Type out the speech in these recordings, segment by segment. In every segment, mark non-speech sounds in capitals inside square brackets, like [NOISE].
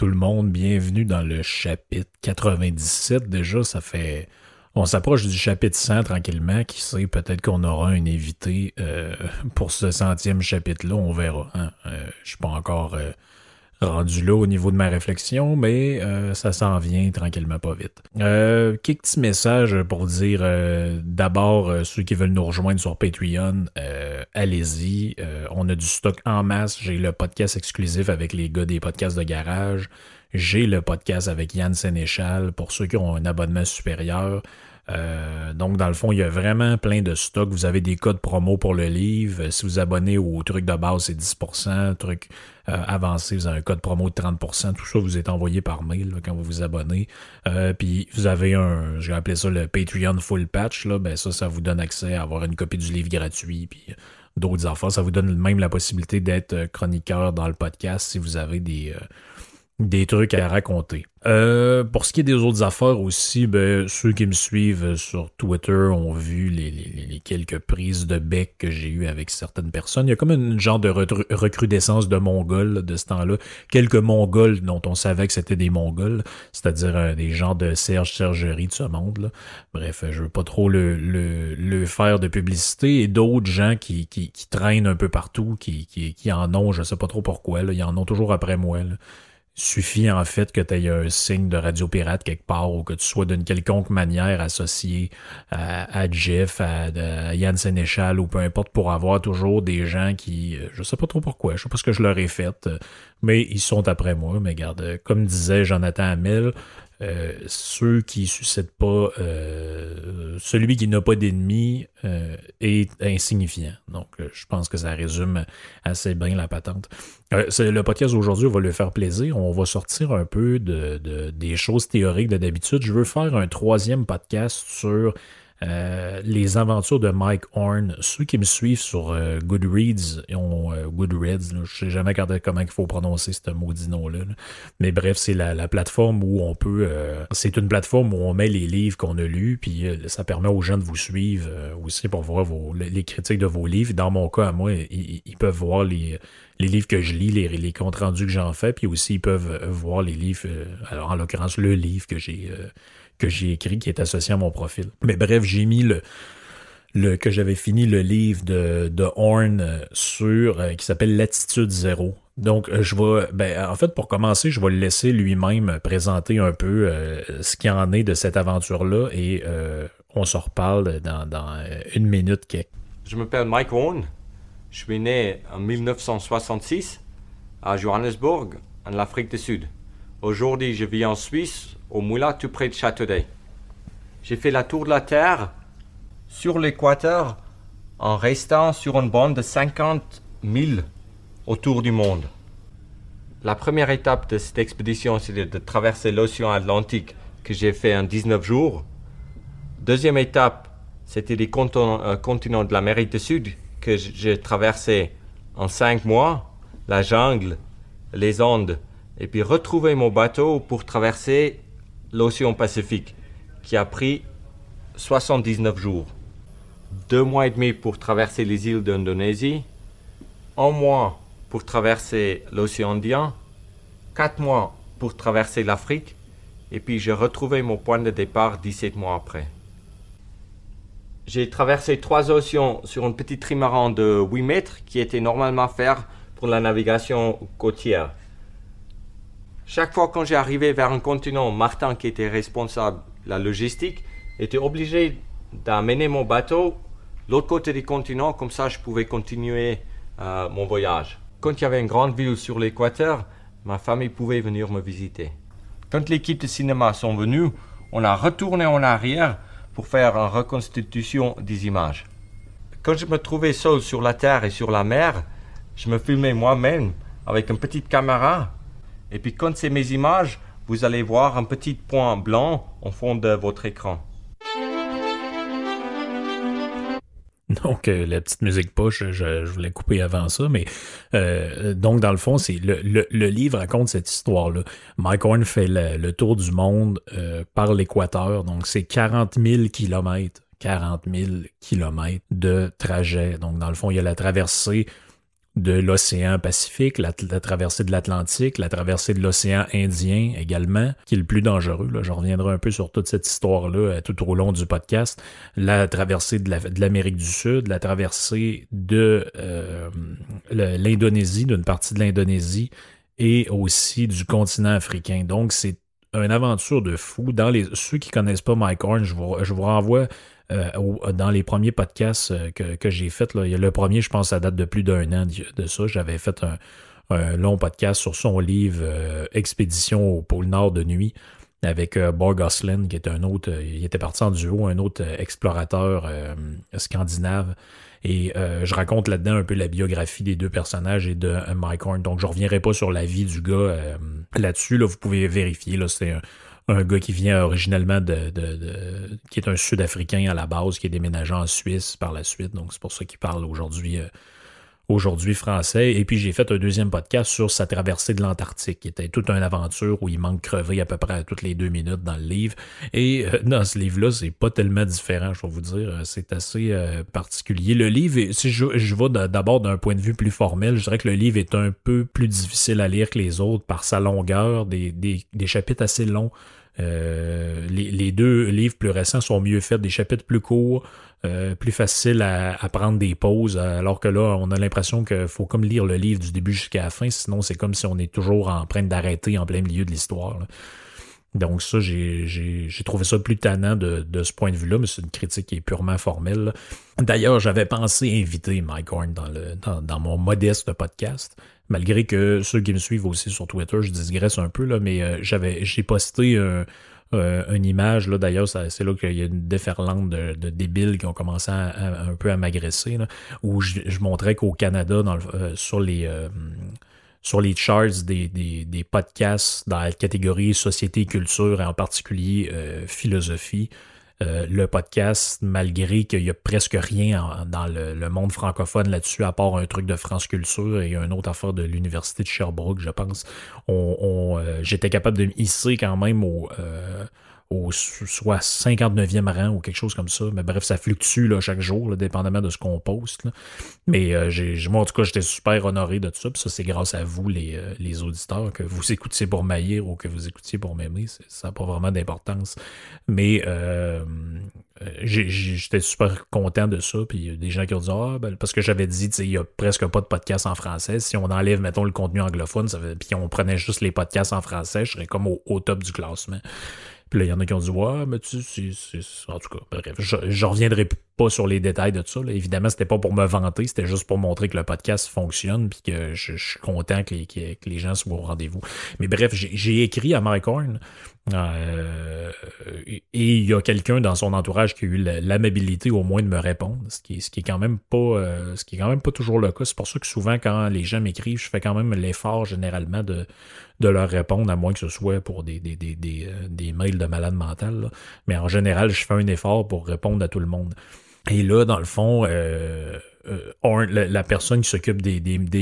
Tout le monde, bienvenue dans le chapitre 97. Déjà, ça fait. On s'approche du chapitre 100 tranquillement. Qui sait, peut-être qu'on aura un invité euh, pour ce centième chapitre-là. On verra. Hein? Euh, je suis pas encore euh, rendu là au niveau de ma réflexion, mais euh, ça s'en vient tranquillement pas vite. Euh, quelques petits messages pour dire euh, d'abord euh, ceux qui veulent nous rejoindre sur Patreon, allez-y. On a du stock en masse. J'ai le podcast exclusif avec les gars des podcasts de garage. J'ai le podcast avec Yann Sénéchal pour ceux qui ont un abonnement supérieur. Euh, donc, dans le fond, il y a vraiment plein de stocks. Vous avez des codes promo pour le livre. Si vous abonnez au truc de base, c'est 10%. Truc euh, avancé, vous avez un code promo de 30%. Tout ça vous est envoyé par mail quand vous vous abonnez. Euh, puis vous avez un, j'ai appelé ça le Patreon Full Patch. Là. Ben, ça, ça vous donne accès à avoir une copie du livre gratuit. Puis d'autres affaires. Ça vous donne même la possibilité d'être chroniqueur dans le podcast si vous avez des, des trucs à raconter. Euh, pour ce qui est des autres affaires aussi, ben, ceux qui me suivent sur Twitter ont vu les, quelques prises de bec que j'ai eues avec certaines personnes. Il y a comme une genre de recrudescence de Mongols de ce temps-là. Quelques Mongols dont on savait que c'était des Mongols, c'est-à-dire euh, des gens de Serge Sergerie de ce monde. Bref, je veux pas trop le, le, faire de publicité. Et d'autres gens qui, qui, traînent un peu partout, qui, qui, qui en ont, je sais pas trop pourquoi, là, ils en ont toujours après moi. Suffit en fait que tu aies un signe de radio pirate quelque part ou que tu sois d'une quelconque manière associé à, à Jeff, à, Yann Sénéchal ou peu importe pour avoir toujours des gens qui, euh, je sais pas trop pourquoi, je sais pas ce que je leur ai fait, euh, mais ils sont après moi. Mais garde, euh, comme disait Jonathan Hamel, euh, ceux qui suscitent pas, euh, celui qui n'a pas d'ennemi euh, est insignifiant. Donc, je pense que ça résume assez bien la patente. Le podcast d'aujourd'hui va lui faire plaisir. On va sortir un peu de, de- des choses théoriques de d'habitude. Je veux faire un troisième podcast sur euh, les aventures de Mike Horn. Ceux qui me suivent sur euh, Goodreads, ont euh, Goodreads, là, je sais jamais quand- comment il faut prononcer ce maudit nom-là. là. Mais bref, c'est la, la plateforme où on peut... c'est une plateforme où on met les livres qu'on a lus, puis ça permet aux gens de vous suivre aussi pour voir les critiques de vos livres. Dans mon cas, à moi, ils, peuvent voir les, livres que je lis, les, les comptes rendus que j'en fais, puis aussi ils peuvent voir les livres, alors en l'occurrence le livre que j'ai que j'ai écrit qui est associé à mon profil. Mais bref, j'ai mis le que j'avais fini le livre de, de Horn euh, sur euh, qui s'appelle Latitude Zéro. Donc euh, je vais ben en fait pour commencer, je vais le laisser lui-même présenter un peu ce qu'il en est de cette aventure là et on se reparle dans, dans une minute quelque. Je m'appelle Mike Horn. Je suis né en 1966 à Johannesburg, en Afrique du Sud. Aujourd'hui, je vis en Suisse, au Moulin, tout près de Châteaudet. J'ai fait la tour de la Terre sur l'équateur en restant sur une bande de 50 000 autour du monde. La première étape de cette expédition, c'était de traverser l'océan Atlantique que j'ai fait en 19 jours. Deuxième étape, c'était les continents, de l'Amérique du Sud que j'ai traversé en cinq mois, la jungle, les Andes, et puis retrouver mon bateau pour traverser l'océan Pacifique, qui a pris 79 jours. Deux mois et demi pour traverser les îles d'Indonésie, un mois pour traverser l'océan Indien, 4 mois pour traverser l'Afrique et puis j'ai retrouvé mon point de départ 17 mois après. J'ai traversé trois océans sur un petit trimaran de 8 mètres qui était normalement fait pour la navigation côtière. Chaque fois quand j'ai arrivé vers un continent, Martin, qui était responsable de la logistique, était obligé d'amener mon bateau l'autre côté du continent, comme ça je pouvais continuer euh, mon voyage. Quand il y avait une grande ville sur l'équateur, ma famille pouvait venir me visiter. Quand l'équipe de cinéma sont venus, on a retourné en arrière pour faire une reconstitution des images. Quand je me trouvais seul sur la terre et sur la mer, je me filmais moi-même avec une petite caméra. Et puis quand c'est mes images, vous allez voir un petit point blanc au fond de votre écran. Donc, euh, la petite musique push, je, voulais couper avant ça, mais euh, donc, dans le fond, c'est le, livre raconte cette histoire-là. Mike Horn fait le, le tour du monde euh, par l'équateur, donc c'est 40 000 kilomètres. 40 000 kilomètres de trajet. Donc, dans le fond, il y a la traversée de l'océan Pacifique, la, traversée de l'Atlantique, la traversée de l'océan Indien également, qui est le plus dangereux. Là. Je reviendrai un peu sur toute cette histoire-là euh, tout au long du podcast. La traversée de l'Amérique du Sud, la traversée de euh, l'Indonésie, d'une partie de l'Indonésie, et aussi du continent africain. Donc, c'est une aventure de fou. Dans ceux qui connaissent pas Mike Horn, je vous renvoie euh, dans les premiers podcasts euh, que, j'ai fait, le premier, je pense, ça date de plus d'un an de, ça. J'avais fait un, long podcast sur son livre euh, Expédition au pôle Nord de nuit avec Borg Goslin, qui est un autre, il était parti en duo, un autre explorateur scandinave. Et je raconte là-dedans un peu la biographie des deux personnages et de Mike Horn. Donc je reviendrai pas sur la vie du gars là-dessus. Là, vous pouvez vérifier. Là, c'est un, un gars qui vient originellement de, qui est un Sud-Africain à la base, qui est déménagé en Suisse par la suite. Donc c'est pour ça qu'il parle aujourd'hui euh, aujourd'hui français. Et puis j'ai fait un deuxième podcast sur sa traversée de l'Antarctique, qui était toute une aventure où il manque crever à peu près toutes les deux minutes dans le livre. Et euh, dans ce livre-là, c'est pas tellement différent, je vais vous dire. C'est assez euh, particulier. Le livre, si je, je vais d'abord d'un point de vue plus formel, je dirais que le livre est un peu plus difficile à lire que les autres par sa longueur, des, des, des chapitres assez longs. Euh, les, deux livres plus récents sont mieux faits, des chapitres plus courts, euh, plus faciles à, prendre des pauses, alors que là, on a l'impression qu'il faut comme lire le livre du début jusqu'à la fin, sinon c'est comme si on est toujours en train d'arrêter en plein milieu de l'histoire. Donc ça, j'ai trouvé ça plus tannant de, ce point de vue-là, mais c'est une critique qui est purement formelle. D'ailleurs, j'avais pensé inviter Mike Horn dans, mon modeste podcast, malgré que ceux qui me suivent aussi sur Twitter, je digresse un peu, là, mais euh, j'avais j'ai posté euh, une image, là, d'ailleurs, c'est là qu'il y a une déferlante de, débiles qui ont commencé un peu à m'agresser, où je, montrais qu'au Canada, dans le, euh, sur les sur les charts des, des, podcasts dans la catégorie société culture, et en particulier philosophie. Euh, le podcast, malgré qu'il y a presque rien dans le, monde francophone là-dessus, à part un truc de France Culture et une autre affaire de l'Université de Sherbrooke, je pense, euh, j'étais capable de me hisser quand même au au soit 59e rang ou quelque chose comme ça. Mais bref, ça fluctue chaque jour, dépendamment de ce qu'on poste. Mais euh, moi, en tout cas, j'étais super honoré de tout ça. Ça, c'est grâce à vous, les, euh, auditeurs, que vous écoutiez pour maillir ou que vous écoutiez pour m'aimer. Ça n'a pas vraiment d'importance. Mais euh, j'étais super content de ça. Puis il y a des gens qui ont dit Ah, ben, parce que j'avais dit, il n'y a presque pas de podcast en français. Si on enlève, mettons, le contenu anglophone, puis on prenait juste les podcasts en français, je serais comme au top du classement. Puis là, il y en a qui ont dit Ouais, mais tu sais. En tout cas, bref, je, je reviendrai pas sur les détails de ça. Là. Évidemment, c'était pas pour me vanter, c'était juste pour montrer que le podcast fonctionne puis que je, suis content que les, que les, gens soient au rendez-vous. Mais bref, j'ai écrit à Mike Horn euh, et il y a quelqu'un dans son entourage qui a eu l'amabilité au moins de me répondre, ce qui, ce qui est quand même pas euh, ce qui est quand même pas toujours le cas. C'est pour ça que souvent quand les gens m'écrivent, je fais quand même l'effort généralement de, de leur répondre, à moins que ce soit pour des, des, des, des, euh, des mails de malade mental. Mais en général, je fais un effort pour répondre à tout le monde. Et là, dans le fond, euh, euh la, personne qui s'occupe des,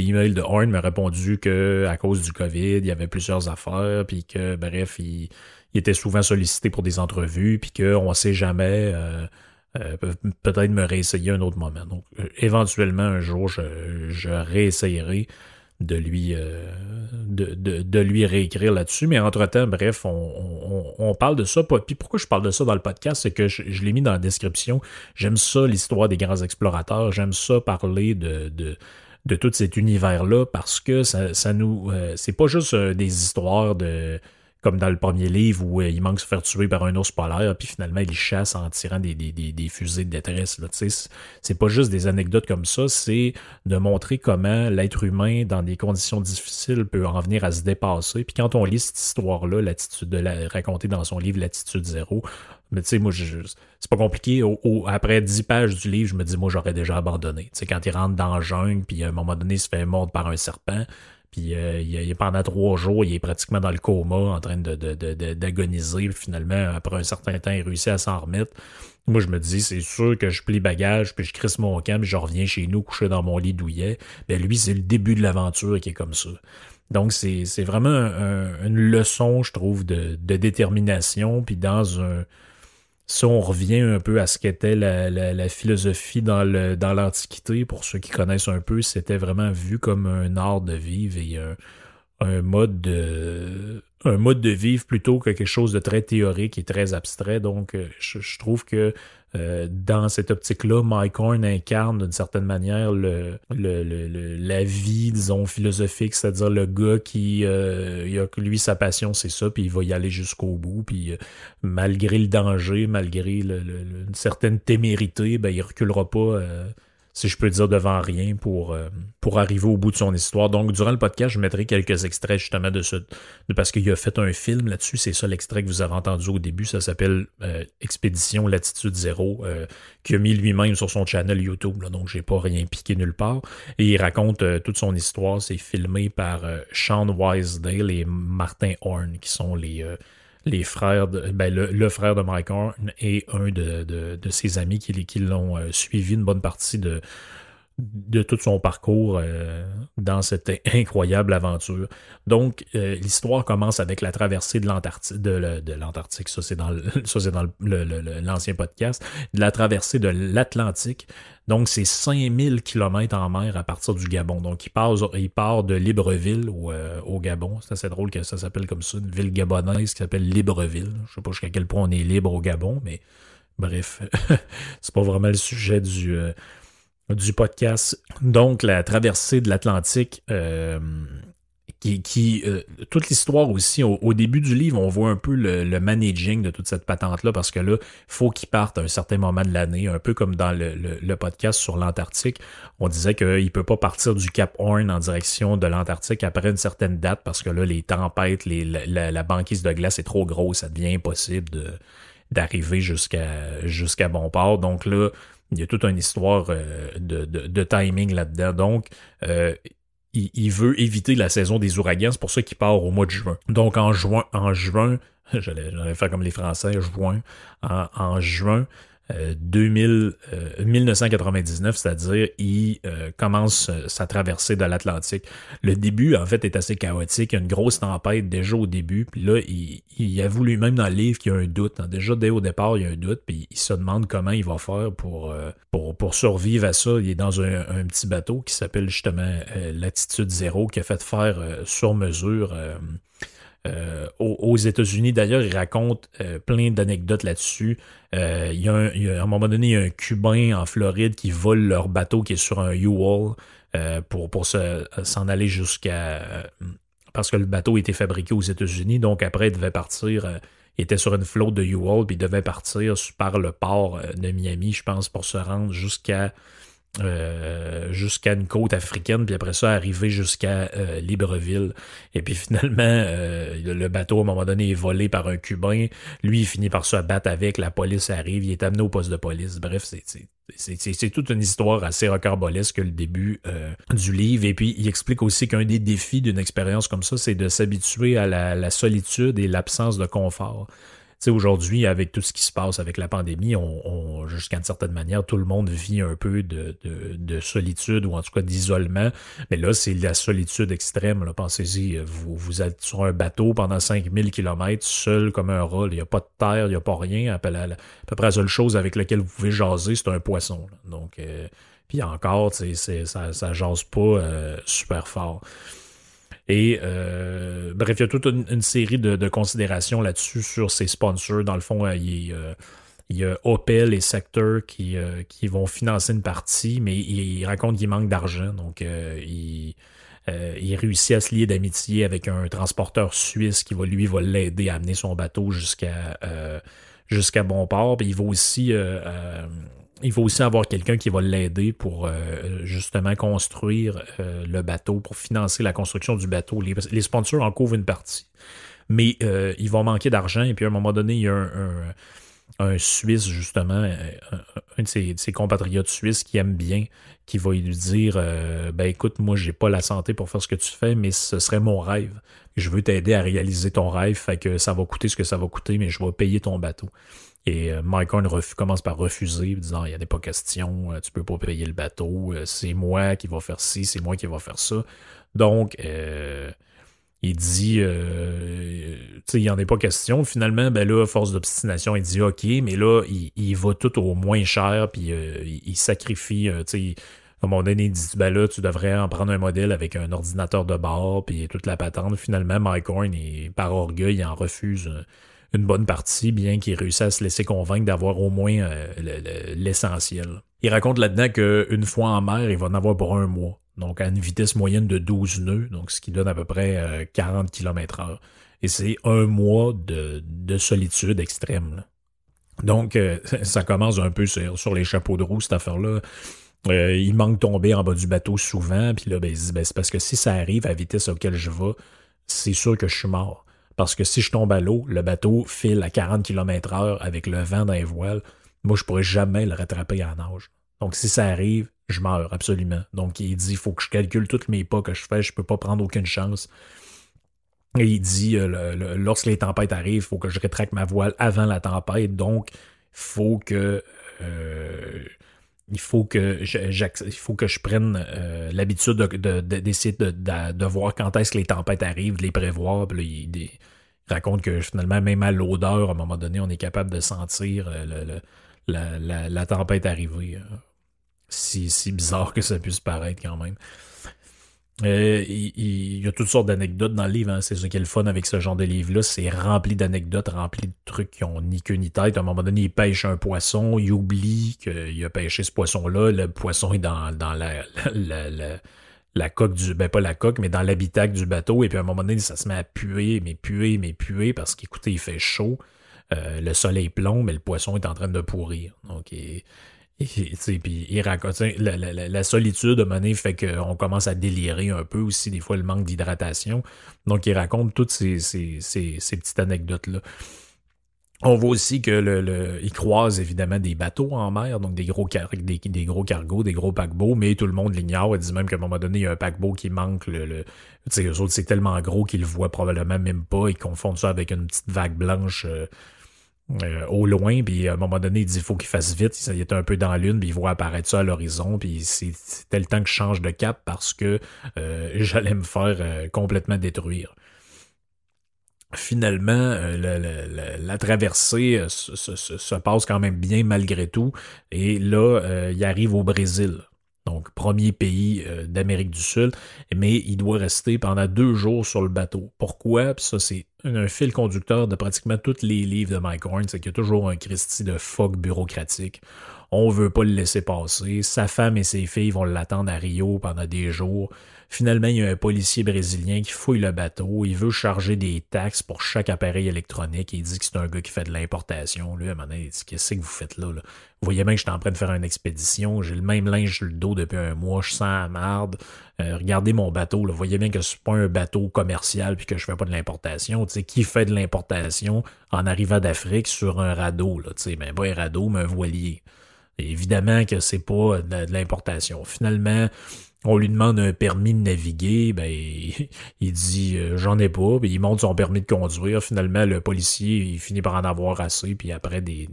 emails de Horn m'a répondu que à cause du COVID, il y avait plusieurs affaires, puis que bref, il, était souvent sollicité pour des entrevues, puis qu'on ne sait jamais. Euh, peut-être me réessayer un autre moment. Donc, éventuellement, un jour, je réessayerai de lui, euh, de, lui réécrire là-dessus. Mais entre-temps, bref, on, parle de ça. Puis pourquoi je parle de ça dans le podcast, c'est que je, je l'ai mis dans la description. J'aime ça, l'histoire des grands explorateurs. J'aime ça parler de, de, de tout cet univers-là parce que ça, ça nous. Euh, c'est pas juste euh, des histoires de comme dans le premier livre où euh, il manque de se faire tuer par un ours polaire, puis finalement il chasse en tirant des, des, des, fusées de détresse. C'est pas juste des anecdotes comme ça, c'est de montrer comment l'être humain, dans des conditions difficiles, peut en venir à se dépasser. Puis quand on lit cette histoire-là, l'attitude de la raconter dans son livre L'attitude zéro, mais tu sais, moi, c'est pas compliqué. après dix pages du livre, je me dis, moi, j'aurais déjà abandonné. Tu sais, quand il rentre dans le jungle, puis à un moment donné, il se fait mordre par un serpent, puis euh, il, pendant trois jours, il est pratiquement dans le coma, en train d'agoniser. De, finalement, après un certain temps, il réussit à s'en remettre. Moi, je me dis, c'est sûr que je plie bagage, puis je crisse mon camp, puis je reviens chez nous, coucher dans mon lit douillet. Ben lui, c'est le début de l'aventure qui est comme ça. Donc, c'est vraiment une leçon, je trouve, de, de détermination, puis dans un si on revient un peu à ce qu'était la, philosophie dans l'Antiquité, pour ceux qui connaissent un peu, c'était vraiment vu comme un art de vivre et un, mode de vivre plutôt que quelque chose de très théorique et très abstrait. Donc, euh, je trouve que euh, dans cette optique-là, Mike Horn incarne d'une certaine manière le, la vie, disons, philosophique, c'est-à-dire le gars qui, euh, il a, lui, sa passion, c'est ça, puis il va y aller jusqu'au bout, puis euh, malgré le danger, malgré une certaine témérité, ben, il reculera pas si je peux dire, devant rien pour, euh, pour arriver au bout de son histoire. Donc, durant le podcast, je mettrai quelques extraits justement de ce. De, parce qu'il a fait un film là-dessus. C'est ça l'extrait que vous avez entendu au début. Ça s'appelle euh, Expédition Latitude Zéro, euh, qu'il a mis lui-même sur son channel YouTube. Là, donc, j'ai pas rien piqué nulle part. Et il raconte toute son histoire. C'est filmé par Sean Wisedale et Martin Horn, qui sont les les frères, de, ben le, frère de Mike Horn et un de, de, ses amis qui, l'ont euh, suivi une bonne partie de, de tout son parcours euh, dans cette incroyable aventure. Donc, euh, l'histoire commence avec la traversée de l'Antarctique, ça c'est dans, [LAUGHS] l'ancien podcast, de la traversée de l'Atlantique. Donc, c'est 5000 km en mer à partir du Gabon. Donc, il part, de Libreville au, euh, au Gabon. C'est assez drôle que ça s'appelle comme ça, une ville gabonaise qui s'appelle Libreville. Je sais pas jusqu'à quel point on est libre au Gabon, mais bref, [LAUGHS] c'est pas vraiment le sujet du du podcast. Donc, la traversée de l'Atlantique, euh, qui, euh, toute l'histoire aussi, au, début du livre, on voit un peu le, managing de toute cette patente-là, parce que là, faut qu'il parte à un certain moment de l'année, un peu comme dans le, podcast sur l'Antarctique. On disait qu'il peut pas partir du Cap Horn en direction de l'Antarctique après une certaine date, parce que là, les tempêtes, la, banquise de glace est trop grosse, ça devient impossible d'arriver jusqu'à jusqu'à bon port. Donc là, il y a toute une histoire euh, de, timing là-dedans. Donc, euh, il, veut éviter la saison des ouragans. C'est pour ça qu'il part au mois de juin. Donc, en juin, en juin, [LAUGHS] j'allais faire comme les Français, juin, en juin, 2000, euh, 1999, euh, c'est-à-dire il euh, commence sa traversée de l'Atlantique. Le début, en fait, est assez chaotique. Il y a une grosse tempête déjà au début. Puis là, il, il avoue lui-même dans le livre qu'il y a un doute. Hein. Déjà, dès au départ, il y a un doute. Puis il se demande comment il va faire pour, survivre à ça. Il est dans un, petit bateau qui s'appelle justement Latitude Zéro, qui a fait faire sur mesure aux, États-Unis. D'ailleurs, il raconte euh, plein d'anecdotes là-dessus. Euh, il, a un, à un moment donné, il y a un Cubain en Floride qui vole leur bateau qui est sur un U-Haul pour, pour s'en aller jusqu'à... parce que le bateau était fabriqué aux États-Unis, donc après, il devait partir... il était sur une flotte de U-Haul, puis il devait partir par le port de Miami, je pense, pour se rendre jusqu'à euh, jusqu'à une côte africaine, puis après ça, arriver jusqu'à euh, Libreville. Et puis [LAUGHS] finalement, euh, le bateau, à un moment donné, est volé par un Cubain. Lui, il finit par se battre avec, la police arrive, il est amené au poste de police. Bref, c'est toute une histoire assez rocambolesque le début du livre. Et puis, il explique aussi qu'un des défis d'une expérience comme ça, c'est de s'habituer à la solitude et l'absence de confort sais, aujourd'hui, avec tout ce qui se passe avec la pandémie, on, jusqu'à une certaine manière, tout le monde vit un peu de, de, solitude ou en tout cas d'isolement. Mais là, c'est la solitude extrême. Pensez-y, vous, vous êtes sur un bateau pendant 5000 km, seul comme un rat. Il n'y a pas de terre, il n'y a pas rien. À peu, près la seule chose avec laquelle vous pouvez jaser, c'est un poisson. Donc, euh, Puis encore, ça, ça jase pas super fort. Et bref, il y a toute une, série de, considérations là-dessus sur ses sponsors. Dans le fond, il, il y a Opel et Sector qui, qui vont financer une partie, mais il, raconte qu'il manque d'argent. Donc, il euh, il réussit à se lier d'amitié avec un transporteur suisse qui va lui va l'aider à amener son bateau jusqu'à euh, jusqu'à bon port. il va aussi euh, il faut aussi avoir quelqu'un qui va l'aider pour justement construire le bateau, pour financer la construction du bateau. Les, sponsors en couvrent une partie. Mais ils vont manquer d'argent et puis à un moment donné, il y a un Suisse, justement, euh, un, de, ses, compatriotes suisses qui aime bien, qui va lui dire euh, Ben écoute, moi, j'ai pas la santé pour faire ce que tu fais, mais ce serait mon rêve. Je veux t'aider à réaliser ton rêve, fait que ça va coûter ce que ça va coûter, mais je vais payer ton bateau. Et euh, Mike Horn commence par refuser, disant Il n'y a pas question, tu peux pas payer le bateau, c'est moi qui va faire ci, c'est moi qui va faire ça. Donc, il dit, euh, il n'y en est pas question. Finalement, ben là, force d'obstination, il dit OK, mais là, il, va tout au moins cher, puis euh, il, sacrifie, euh, tu sais, un moment donné, il dit, ben là, tu devrais en prendre un modèle avec un ordinateur de bord, puis toute la patente. Finalement, Mike Horn, par orgueil, il en refuse une bonne partie, bien qu'il réussisse à se laisser convaincre d'avoir au moins l'essentiel. Il raconte là-dedans qu'une fois en mer, il va en avoir pour un mois donc à une vitesse moyenne de 12 nœuds, donc ce qui donne à peu près 40 km h Et c'est un mois de, solitude extrême. Donc, euh, [LAUGHS] ça commence un peu sur, les chapeaux de roue, cette affaire-là. Euh, il manque tomber en bas du bateau souvent, puis là, ben, ben, c'est parce que si ça arrive à la vitesse auquel je vais, c'est sûr que je suis mort. Parce que si je tombe à l'eau, le bateau file à 40 km h avec le vent dans les voiles. Moi, je pourrais jamais le rattraper en nage. Donc, si ça arrive, je meurs absolument. Donc, il dit il faut que je calcule tous mes pas que je fais, je peux pas prendre aucune chance. Et il dit euh, lorsque les tempêtes arrivent, il faut que je rétracte ma voile avant la tempête. Donc, faut que euh, il faut que je, prenne euh, l'habitude d'essayer de, de, voir quand est-ce que les tempêtes arrivent, de les prévoir. il, raconte que finalement, même à l'odeur, à un moment donné, on est capable de sentir la, la, tempête arriver si, si bizarre que ça puisse paraître quand même. Euh, il, y a toutes sortes d'anecdotes dans le livre. Hein. C'est ce qui est le fun avec ce genre de livre-là. C'est rempli d'anecdotes, rempli de trucs qui ont ni queue ni tête. À un moment donné, il pêche un poisson, il oublie qu'il a pêché ce poisson-là. Le poisson est dans, la, la, coque du. Ben, pas la coque, mais dans l'habitacle du bateau. Et puis à un moment donné, ça se met à puer, mais puer, mais puer, parce qu'écoutez, il fait chaud. Euh, le soleil plombe, mais le poisson est en train de pourrir. Donc, il, et, puis il raconte la, la, la, solitude de fait qu'on commence à délirer un peu aussi, des fois le manque d'hydratation. Donc il raconte toutes ces, petites anecdotes-là. On voit aussi que le, évidemment des bateaux en mer, donc des gros, cargos, des gros paquebots, mais tout le monde l'ignore. Il dit même qu'à un moment donné, il y a un paquebot qui manque. Le, eux autres, c'est tellement gros qu'ils le voient probablement même pas. Ils confondent ça avec une petite vague blanche euh, euh, au loin, puis à un moment donné, il dit il faut qu'il fasse vite. Il était un peu dans lune, puis il voit apparaître ça à l'horizon, puis c'était le temps que je change de cap parce que euh, [LAUGHS] j'allais me faire euh, complètement détruire. Finalement, la, traversée se, passe quand même bien malgré tout, et là, il arrive au Brésil donc premier pays euh, d'Amérique du Sud, mais il doit rester pendant deux jours sur le bateau. Pourquoi? Puis ça, c'est un fil conducteur de pratiquement tous les livres de Mike Horn, c'est qu'il y a toujours un Christie de phoque bureaucratique. On veut pas le laisser passer. Sa femme et ses filles vont l'attendre à Rio pendant des jours. Finalement, il y a un policier brésilien qui fouille le bateau. Il veut charger des taxes pour chaque appareil électronique. Il dit que c'est un gars qui fait de l'importation. Lui, à un moment donné, dit Qu'est-ce que vous faites là, Vous voyez bien que je suis en train de faire une expédition. J'ai le même linge sur le dos depuis un mois. Je sens la marde. Euh, regardez mon bateau. Là. Vous voyez bien que c'est pas un bateau commercial puis que je fais pas de l'importation. Tu sais, qui fait de l'importation en arrivant d'Afrique sur un radeau? Là? Tu sais, ben, pas un radeau, mais un voilier. évidemment que c'est pas de l'importation. Finalement, on lui demande un permis de naviguer, ben [LAUGHS] il dit euh, j'en ai pas, puis il monte son permis de conduire. Finalement, le policier finit par en avoir assez, puis après des,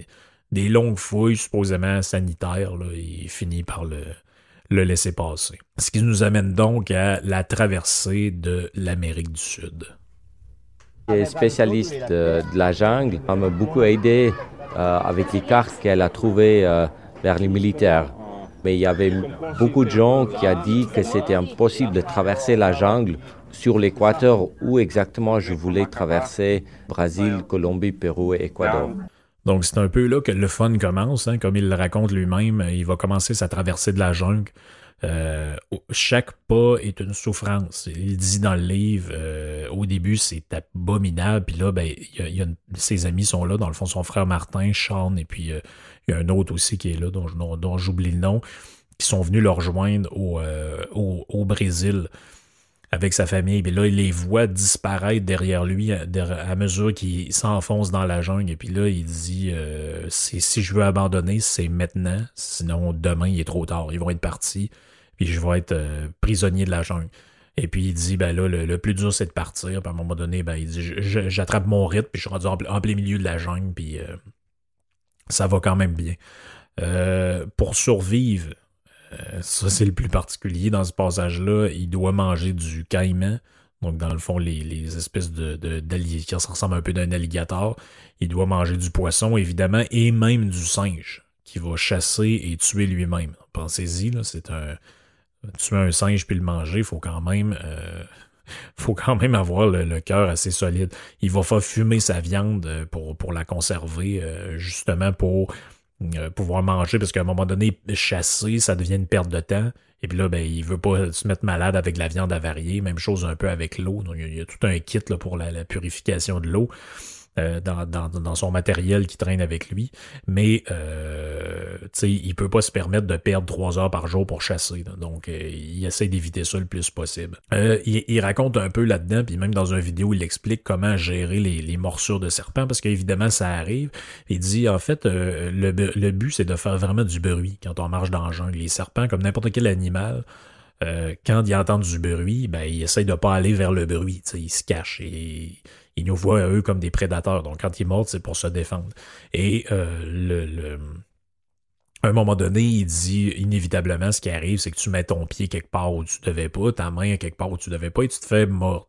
des longues fouilles supposément sanitaires, là, il finit par le, laisser passer. Ce qui nous amène donc à la traversée de l'Amérique du Sud. Les spécialiste de la jungle m'a beaucoup aidé euh, avec les cartes qu'elle a trouvées euh, vers les militaires. Mais il y avait beaucoup de gens qui ont dit que c'était impossible de traverser la jungle sur l'équateur où exactement je voulais traverser? Brésil, Colombie, Pérou et Équateur. Donc c'est un peu là que le fun commence, hein, comme il le raconte lui-même. Il va commencer sa traversée de la jungle. Euh, chaque pas est une souffrance. Il dit dans le livre, euh, au début, c'est abominable. Puis là, ben, y a, ses amis sont là, dans le fond, son frère Martin, Sean, et puis euh, il y a un autre aussi qui est là, dont, j'oublie le nom, qui sont venus le rejoindre au, au, au Brésil avec sa famille. Puis là, il les voit disparaître derrière lui à, mesure qu'il s'enfonce dans la jungle. Et puis là, il dit euh, si je veux abandonner, c'est maintenant. Sinon, demain, il est trop tard. Ils vont être partis. Puis je vais être euh, prisonnier de la jungle. Et puis il dit ben là, le, plus dur, c'est de partir. Puis à un moment donné, ben, il dit j'attrape mon rythme, puis je suis rendu en, plein milieu de la jungle, puis euh, ça va quand même bien. pour survivre, euh, ça, c'est le plus particulier dans ce passage-là. Il doit manger du caïman. Donc, dans le fond, les, espèces de, qui ressemblent un peu d'un alligator. Il doit manger du poisson, évidemment, et même du singe, qui va chasser et tuer lui-même. Pensez-y, c'est un. Tuer un singe puis le manger, il faut quand même. Euh, [LAUGHS] faut quand même avoir le, cœur assez solide. Il va faire fumer sa viande pour, pour la conserver, euh, justement pour euh, pouvoir manger, parce qu'à un moment donné, chasser, ça devient une perte de temps. Et puis là, ben, il veut pas se mettre malade avec la viande avariée. Même chose un peu avec l'eau. Il y a tout un kit là, pour la purification de l'eau. Euh, dans, son matériel qui traîne avec lui. Mais euh, il peut pas se permettre de perdre trois heures par jour pour chasser. Donc, euh, il essaie d'éviter ça le plus possible. Il, il, raconte un peu là-dedans, puis même dans une vidéo, il explique comment gérer les, morsures de serpents, parce qu'évidemment, ça arrive. Il dit, en fait, le, le but, c'est de faire vraiment du bruit quand on marche dans le jungle. Les serpents, comme n'importe quel animal, quand ils entendent du bruit, ben, ils essayent de pas aller vers le bruit. Ils se cachent et ils nous voient, eux, comme des prédateurs. Donc, quand ils mordent, c'est pour se défendre. Et euh, le, à un moment donné, il dit inévitablement ce qui arrive, c'est que tu mets ton pied quelque part où tu devais pas, ta main quelque part où tu devais pas, et tu te fais mordre.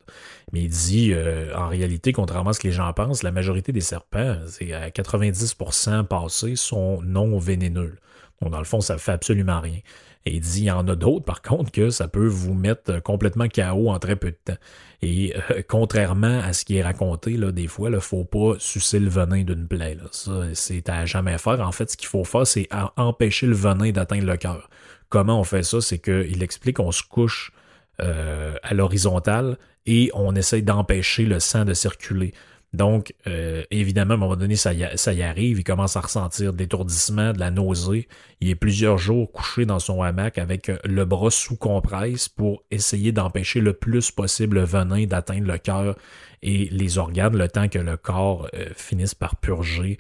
Mais il dit, euh, en réalité, contrairement à ce que les gens pensent, la majorité des serpents, c'est à 90% passés, sont non vénéneux. Dans le fond, ça fait absolument rien. Et il dit, il y en a d'autres, par contre, que ça peut vous mettre complètement KO en très peu de temps. Et euh, [LAUGHS] contrairement à ce qui est raconté, là, des fois, il ne faut pas sucer le venin d'une plaie. Ça, c'est à jamais faire. En fait, ce qu'il faut faire, c'est empêcher le venin d'atteindre le cœur. Comment on fait ça? C'est qu'il explique qu'on se couche euh, à l'horizontale et on essaye d'empêcher le sang de circuler. Donc, euh, évidemment, à un moment donné, ça y, arrive, il commence à ressentir de l'étourdissement, de la nausée. Il est plusieurs jours couché dans son hamac avec euh, le bras sous compresse pour essayer d'empêcher le plus possible le venin d'atteindre le cœur et les organes, le temps que le corps euh, finisse par purger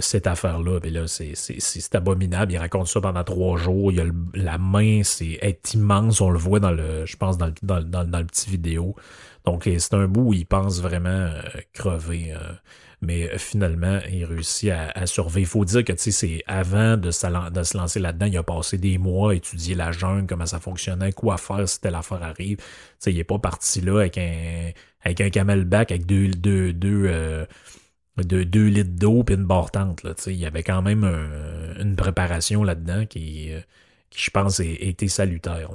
cette affaire-là. là, c'est abominable. Il raconte ça pendant trois jours. La main, c'est est immense. On le voit dans le, je pense, dans dans, dans le petit vidéo. Donc, c'est un bout où il pense vraiment euh, crever. Euh, mais euh, finalement, il réussit à, survivre. Il faut dire que c'est avant de se, lancer là-dedans, il a passé des mois à étudier la jungle, comment ça fonctionnait, quoi faire si telle affaire arrive. sais, il n'est pas parti là avec un avec un camelback, avec deux, deux, deux, deux litres d'eau et une bartente. Là, il y avait quand même une préparation là-dedans qui, qui, je pense, a été salutaire.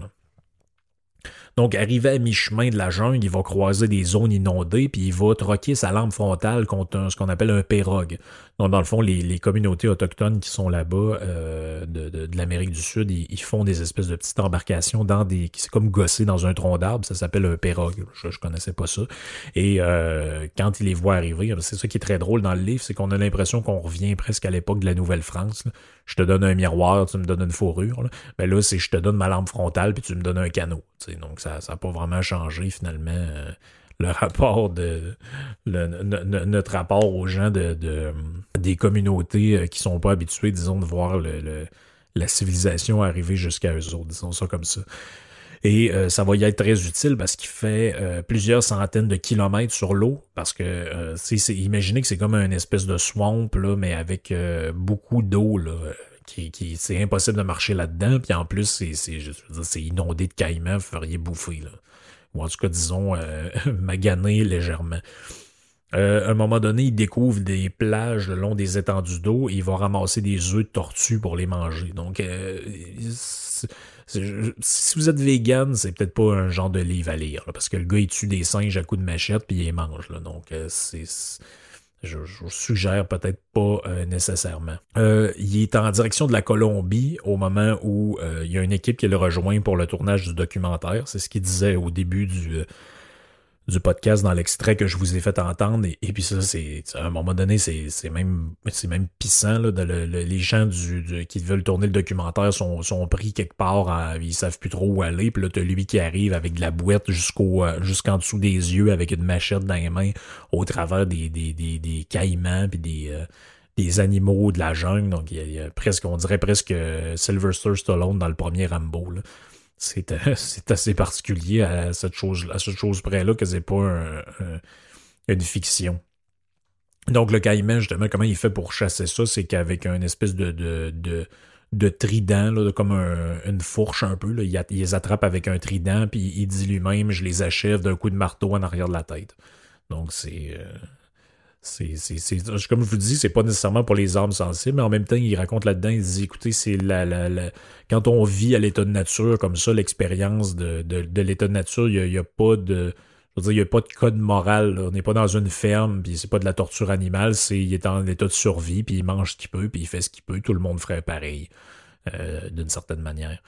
Donc, arrivé à mi-chemin de la jungle, il va croiser des zones inondées, puis il va troquer sa lampe frontale contre ce qu'on appelle un pérogue. Donc, dans le fond, les, communautés autochtones qui sont là-bas euh, de, l'Amérique du Sud, ils, font des espèces de petites embarcations dans des. C'est comme gosser dans un tronc d'arbre, ça s'appelle un pérogue. Je, je connaissais pas ça. Et euh, quand il les voit arriver, c'est ça qui est très drôle dans le livre, c'est qu'on a l'impression qu'on revient presque à l'époque de la Nouvelle-France. Je te donne un miroir, tu me donnes une fourrure. Mais là, c'est je te donne ma lampe frontale, puis tu me donnes un canot. Donc, ça n'a pas vraiment changé finalement euh, le rapport de notre rapport aux gens de, des communautés euh, qui sont pas habitués, disons, de voir la civilisation arriver jusqu'à eux autres, disons ça comme ça. Et euh, ça va y être très utile parce qu'il fait plusieurs centaines de kilomètres sur l'eau. Parce que c'est, imaginez que c'est comme une espèce de swamp, là, mais avec beaucoup d'eau. Là, qui, c'est impossible de marcher là-dedans. Puis en plus, c'est, c'est, inondé de caïmans, vous feriez bouffer. Là. Ou en tout cas, disons, euh, [LAUGHS] maganer légèrement. à un moment donné, il découvre des plages le long des étendues d'eau et il va ramasser des œufs de tortue pour les manger. Donc, si vous êtes vegan, c'est peut-être pas un genre de livre à lire, parce que le gars, il tue des singes à coups de machette puis il mange. donc, c'est je, je, suggère peut-être pas euh, nécessairement. Euh, il est en direction de la Colombie au moment où euh, il y a une équipe qui le rejoint pour le tournage du documentaire. C'est ce qu'il disait au début du, du podcast dans l'extrait que je vous ai fait entendre. Et, puis ça, c'est à un moment donné, c'est même c'est même pissant. Là, de les gens du, qui veulent tourner le documentaire sont, sont pris quelque part, à, ils savent plus trop où aller. Puis là, t'as lui qui arrive avec de la boîte jusqu'au euh, jusqu'en dessous des yeux, avec une machette dans les mains, au travers des, des, des, des caïmans puis des. Euh, des animaux de la jungle, donc il y, a, presque, on dirait presque euh, Sylvester Stallone dans le premier Rambo. Là. [LAUGHS] c'est assez particulier à cette chose, à cette chose près-là que c'est pas une fiction. Donc le caïman, justement, comment il fait pour chasser ça, c'est qu'avec un espèce de, de, de, trident, comme une fourche un peu, il, les attrape avec un trident, puis il dit lui-même, je les achève d'un coup de marteau en arrière de la tête. Donc c'est... Euh, c'est, comme je vous dis, c'est pas nécessairement pour les âmes sensibles, mais en même temps, il raconte là-dedans, il dit, écoutez, c'est la, la, quand on vit à l'état de nature comme ça, l'expérience de, de, l'état de nature, il n'y a, pas de, je veux dire, il y a pas de code moral. On n'est pas dans une ferme, puis c'est pas de la torture animale, c'est il est en état de survie, puis il mange ce qu'il peut, puis il fait ce qu'il peut. Tout le monde ferait pareil, euh, d'une certaine manière.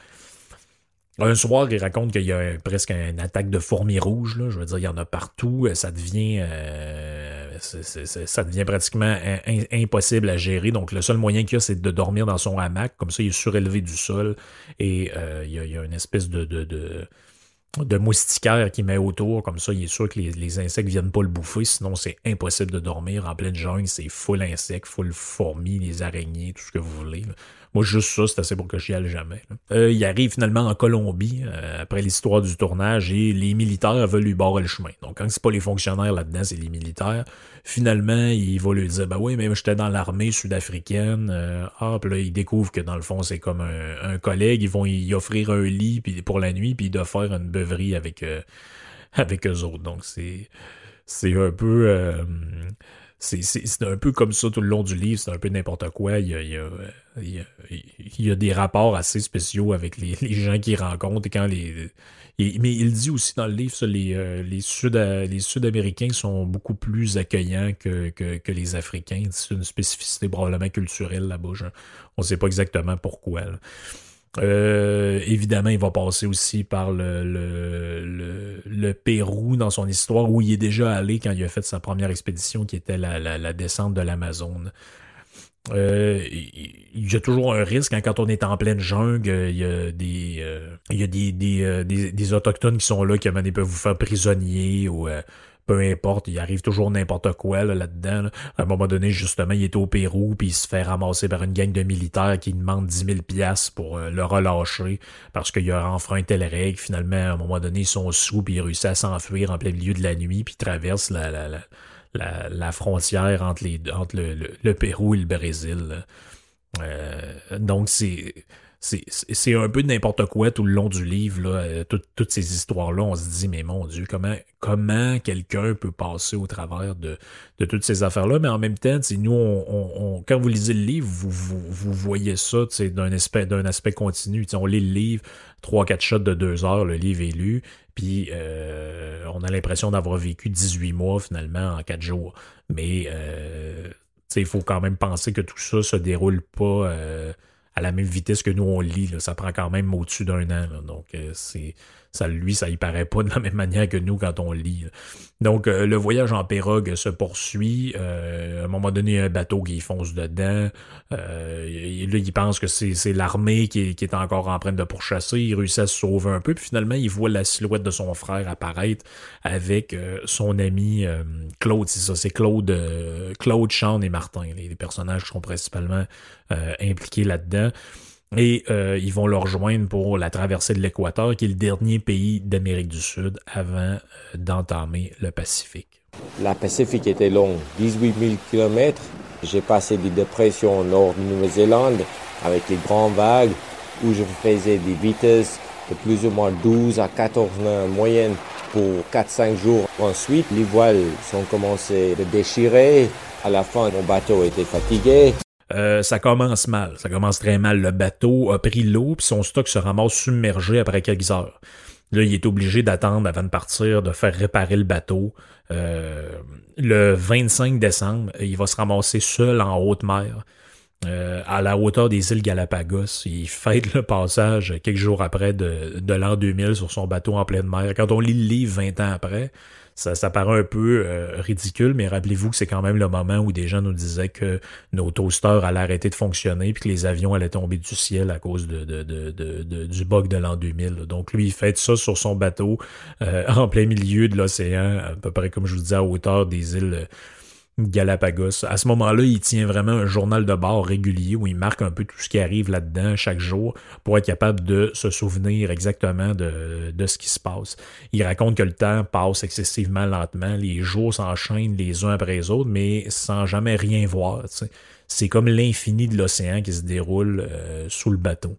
Un soir, il raconte qu'il y a presque une attaque de fourmis rouges. Là. Je veux dire, il y en a partout. Ça devient, euh, ça devient pratiquement impossible à gérer. Donc, le seul moyen qu'il y a, c'est de dormir dans son hamac. Comme ça, il est surélevé du sol. Et euh, il, y a, une espèce de, de, de, moustiquaire qui met autour. Comme ça, il est sûr que les, insectes viennent pas le bouffer. Sinon, c'est impossible de dormir. En pleine jungle, c'est full insectes, full fourmis, les araignées, tout ce que vous voulez. Moi, juste ça, c'est assez pour que j'y aille jamais. Euh, il arrive finalement en Colombie, euh, après l'histoire du tournage, et les militaires veulent lui barrer le chemin. Donc, quand c'est pas les fonctionnaires là-dedans, c'est les militaires. Finalement, il va lui dire, bah oui, mais j'étais dans l'armée sud-africaine. Euh, ah, là, il découvre que dans le fond, c'est comme un, collègue. Ils vont y offrir un lit pour la nuit, puis il doit faire une beuverie avec, avec eux autres. Donc, c'est, c'est un peu c'est un peu comme ça tout le long du livre, c'est un peu n'importe quoi. Il y, a, des rapports assez spéciaux avec les, gens qu'il rencontre quand les. mais il dit aussi dans le livre, ça, les, euh, les, Sud, les Sud-Américains sont beaucoup plus accueillants que les Africains. C'est une spécificité probablement culturelle là-bas. On ne sait pas exactement pourquoi. Euh, évidemment, il va passer aussi par le, Pérou dans son histoire, où il est déjà allé quand il a fait sa première expédition, qui était la, descente de l'Amazone. Euh, il y a toujours un risque hein, quand on est en pleine jungle. Il y a des, euh, y a des, autochtones qui sont là qui peuvent vous faire prisonnier ou peu importe, il arrive toujours n'importe quoi là-dedans. À un moment donné, justement, il est au Pérou, puis il se fait ramasser par une gang de militaires qui demande 10 000 piastres pour euh, le relâcher parce qu'il a enfreint la règle. Finalement, à un moment donné, ils sont sous, puis il réussit à s'enfuir en plein milieu de la nuit, puis traverse la, la, frontière entre, le, Pérou et le Brésil. Euh, donc, c'est c'est un peu n'importe quoi tout le long du livre, euh, toutes ces histoires-là. On se dit, mais mon Dieu, comment, quelqu'un peut passer au travers de, toutes ces affaires-là? Mais en même temps, nous, quand vous lisez le livre, vous, voyez ça d'un aspect, continu. on lit le livre, trois, quatre shots de deux heures, le livre est lu, puis euh, on a l'impression d'avoir vécu 18 mois finalement en quatre jours. Mais euh, il faut quand même penser que tout ça se déroule pas à la même vitesse que nous on lit. Ça prend quand même au-dessus d'un an. Donc euh, c'est ça, lui, ça y paraît pas de la même manière que nous quand on lit. Donc, euh, le voyage en pirogue se poursuit. Euh, à un moment donné, il y a un bateau qui fonce dedans. Euh, là, il pense que c'est l'armée qui, est encore en train de pourchasser. Il réussit à se sauver un peu. Puis finalement, il voit la silhouette de son frère apparaître avec son ami Claude. C'est ça, c'est Claude, Claude, Sean et Martin, les, personnages sont principalement impliqués là-dedans et euh, ils vont le rejoindre pour la traversée de l'Équateur, qui est le dernier pays d'Amérique du Sud avant euh, d'entamer le Pacifique. La Pacifique était longue, 18 000 km. J'ai passé des dépressions au nord de Nouvelle-Zélande avec les grandes vagues où je faisais des vitesses de plus ou moins 12 à 14 nœuds moyenne pour 4-5 jours. Ensuite, les voiles sont commencées à déchirer. À la fin, mon bateau était fatigué. Euh, ça commence mal. Ça commence très mal. Le bateau a pris l'eau, puis son stock se ramasse submergé après quelques heures. Là, il est obligé d'attendre avant de partir, de faire réparer le bateau. Euh, le 25 décembre, il va se ramasser seul en haute mer. Euh, à la hauteur des îles Galapagos. Il fête le passage quelques jours après de, de l'an 2000 sur son bateau en pleine mer. Quand on lit le livre 20 ans après, ça, ça paraît un peu euh, ridicule, mais rappelez-vous que c'est quand même le moment où des gens nous disaient que nos toasters allaient arrêter de fonctionner puis que les avions allaient tomber du ciel à cause de, de, de, du bug de l'an 2000. Donc lui, il fait ça sur son bateau euh, en plein milieu de l'océan, à peu près comme je vous disais, à hauteur des îles Galapagos. À ce moment-là, il tient vraiment un journal de bord régulier où il marque un peu tout ce qui arrive là-dedans chaque jour pour être capable de se souvenir exactement de, de ce qui se passe. Il raconte que le temps passe excessivement lentement, les jours s'enchaînent les uns après les autres, mais sans jamais rien voir. C'est comme l'infini de l'océan qui se déroule euh, sous le bateau.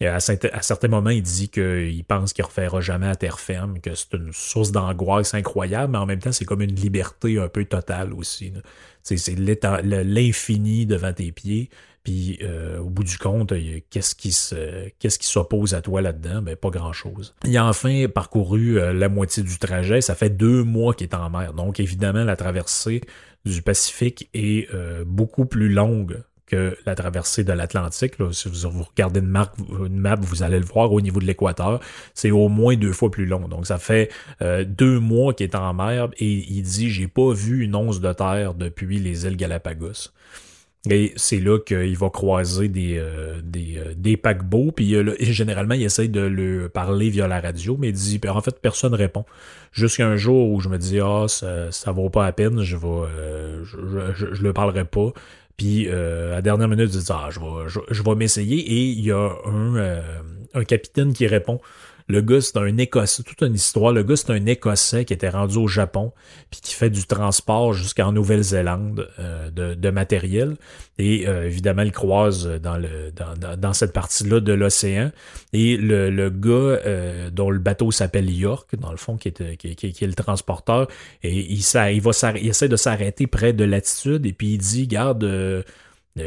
À, certains moments, il dit qu'il pense qu'il ne refera jamais à terre ferme, que c'est une source d'angoisse incroyable, mais en même temps, c'est comme une liberté un peu totale aussi. C'est l'infini devant tes pieds. Puis euh, au bout du compte, qu'est-ce qui qu'est-ce qui s'oppose à toi là-dedans? Ben, pas grand-chose. Il a enfin parcouru euh, la moitié du trajet. Ça fait deux mois qu'il est en mer. Donc, évidemment, la traversée du Pacifique est euh, beaucoup plus longue que la traversée de l'Atlantique. Si vous, regardez une, map, vous allez le voir au niveau de l'équateur. C'est au moins deux fois plus long. Donc, ça fait euh, deux mois qu'il est en mer et il dit J'ai pas vu une once de terre depuis les îles Galapagos. Et c'est là qu'il va croiser des, euh, euh, des, paquebots. Puis généralement, il essaye de le parler via la radio, mais il dit en fait, personne répond. Jusqu'à un jour où je me dis Ah, ça, ça vaut pas la peine, je vais je, le parlerai pas. Puis euh, à la dernière minute, je dis ah, je vais, je, vais m'essayer et il y a un, euh, un capitaine qui répond. Le gars, c'est un Écossais, toute une histoire. Le gars, c'est un Écossais qui était rendu au Japon, puis qui fait du transport jusqu'en Nouvelle-Zélande euh, de, matériel. Et euh, évidemment, il croise dans, cette partie-là de l'océan. Et le, le gars euh, dont le bateau s'appelle York, dans le fond, qui est, le transporteur, et il, il, va essaie de s'arrêter près de latitude, et puis il dit, garde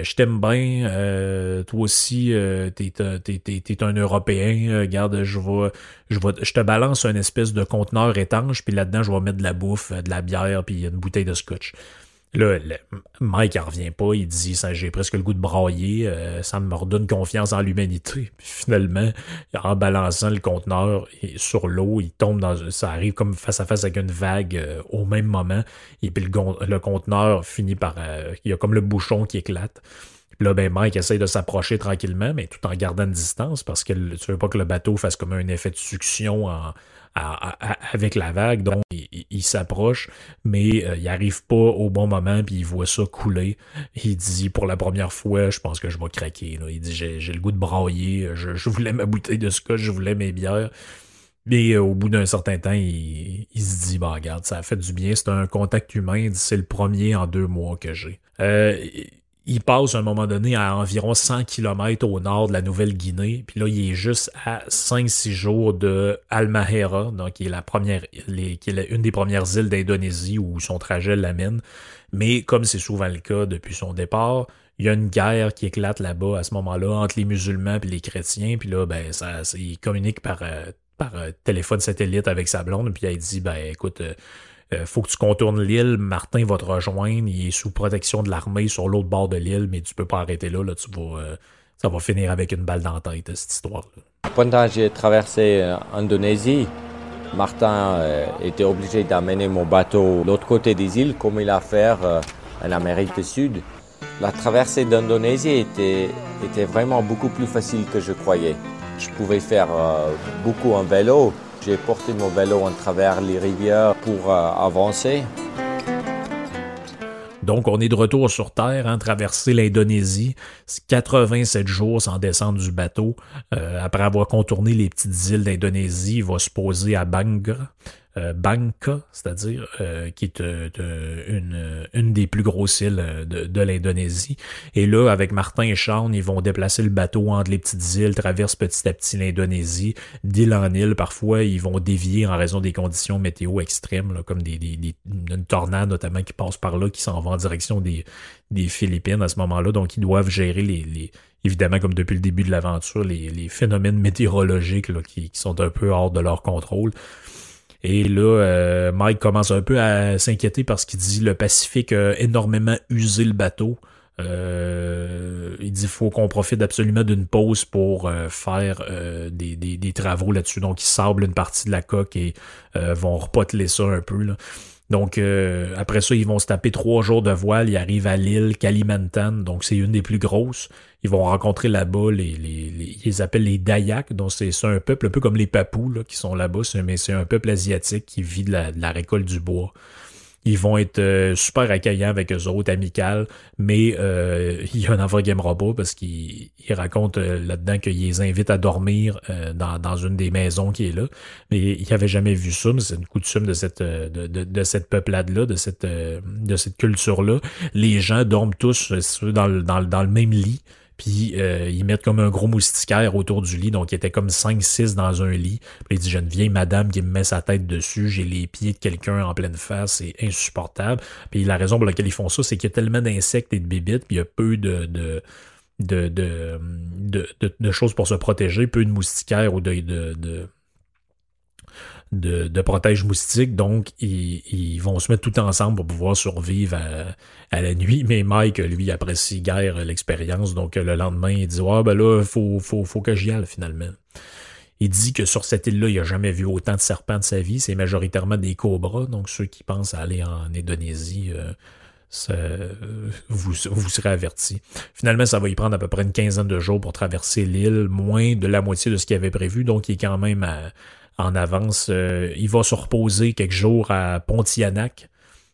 je t'aime bien, euh, toi aussi, euh, t'es, t'es, un Européen, regarde, je vais, je vais, je te balance un espèce de conteneur étanche, puis là-dedans, je vais mettre de la bouffe, de la bière, puis une bouteille de scotch. Là, Mike en revient pas, il dit ça j'ai presque le goût de brailler, euh, ça me redonne confiance en l'humanité. [LAUGHS] Finalement, en balançant le conteneur sur l'eau, il tombe dans ça arrive comme face à face avec une vague euh, au même moment. Et puis le, le conteneur finit par euh, il y a comme le bouchon qui éclate. Là, ben Mike essaye de s'approcher tranquillement, mais tout en gardant une distance parce que tu veux pas que le bateau fasse comme un effet de succion en, avec la vague. Donc, il, s'approche, mais euh, il arrive pas au bon moment, puis il voit ça couler. Il dit, pour la première fois, je pense que je vais craquer. Il dit, j'ai le goût de brailler, je, voulais ma bouteille de scotch, je voulais mes bières. Mais euh, au bout d'un certain temps, il, se dit, bah regarde, ça a fait du bien, c'est un contact humain, c'est le premier en deux mois que j'ai. Euh, il passe à un moment donné à environ 100 km au nord de la Nouvelle-Guinée, puis là, il est juste à 5-6 jours de Almahera, donc qui est la première, qui est une des premières îles d'Indonésie où son trajet l'amène. Mais comme c'est souvent le cas depuis son départ, il y a une guerre qui éclate là-bas à ce moment-là entre les musulmans et les chrétiens, puis là, ben, ça, il communique par, euh, euh, téléphone satellite avec sa blonde, puis elle dit, ben, écoute, euh, euh, faut que tu contournes l'île, Martin va te rejoindre, il est sous protection de l'armée sur l'autre bord de l'île, mais tu peux pas arrêter là, là euh, ça va finir avec une balle dans la tête, cette histoire-là. Pendant que j'ai traversé l'Indonésie, euh, Martin était obligé d'amener mon bateau de l'autre côté des îles, comme il a fait en Amérique du Sud. La traversée d'Indonésie était vraiment beaucoup plus facile que je croyais. Je pouvais faire beaucoup en vélo, j'ai porté mon vélo en travers les rivières pour euh, avancer. Donc, on est de retour sur Terre, hein, traverser l'Indonésie. 87 jours sans descendre du bateau. Euh, après avoir contourné les petites îles d'Indonésie, il va se poser à Bangra. Euh, Bangka, c'est-à-dire qui est une, une des plus grosses îles de, l'Indonésie. Et là, avec Martin et Sean, ils vont déplacer le bateau entre les petites îles, traversent petit à petit l'Indonésie, d'île en île. Parfois, ils vont dévier en raison des conditions météo extrêmes, comme des, des, une tornade notamment qui passe par là, qui s'en va en direction des, Philippines à ce moment-là. Donc, ils doivent gérer les, les évidemment, comme depuis le début de l'aventure, les, phénomènes météorologiques là, qui, sont un peu hors de leur contrôle. Et là, euh, Mike commence un peu à s'inquiéter parce qu'il dit le Pacifique a énormément usé le bateau. Euh, il dit faut qu'on profite absolument d'une pause pour euh, faire des, des, des, travaux là-dessus. Donc, ils sablent une partie de la coque et vont repoteler ça un peu. Là. Donc, euh, après ça, ils vont se taper trois jours de voile. Ils arrivent à l'île Kalimantan. Donc, c'est une des plus grosses. Ils vont rencontrer là-bas les, les, ils appellent les Dayaks. Donc, c'est un peuple un peu comme les Papous là, qui sont là-bas. Mais c'est un peuple asiatique qui vit de la récolte du bois. Ils vont être euh, super accueillants avec eux autres, amicales, mais euh, [LAUGHS] il y a un enfant game robot parce qu'il raconte euh, là-dedans qu'il les invite à dormir dans, une des maisons qui est là. Mais il n'avait jamais vu ça, mais c'est une coutume de cette de, de, de cette peuplade-là, de cette de cette culture-là. Les gens dorment tous dans, dans, dans le même lit. Puis euh, ils mettent comme un gros moustiquaire autour du lit, donc il était comme 5-6 dans un lit. Puis il dit, j'ai une vieille madame qui me met sa tête dessus, j'ai les pieds de quelqu'un en pleine face, c'est insupportable. Puis la raison pour laquelle ils font ça, c'est qu'il y a tellement d'insectes et de bébites, puis il y a peu de, de de, de, choses pour se protéger, peu de moustiquaires ou de, de, de, de protège moustique, donc ils, vont se mettre tout ensemble pour pouvoir survivre à, la nuit. [LAUGHS] Mais Mike, lui, apprécie guère l'expérience, donc le lendemain, il dit Ah ben là, faut, faut, faut que j'y aille finalement. Il dit que sur cette île-là, il n'a jamais vu autant de serpents de sa vie. C'est majoritairement des cobras, donc ceux qui pensent aller en Indonésie. Euh, ça, vous, vous serez avertis. Finalement, ça va y prendre à peu près une quinzaine de jours pour traverser l'île, moins de la moitié de ce qu'il avait prévu, donc il est quand même à, en avance. Euh, il va se reposer quelques jours à Pontianak.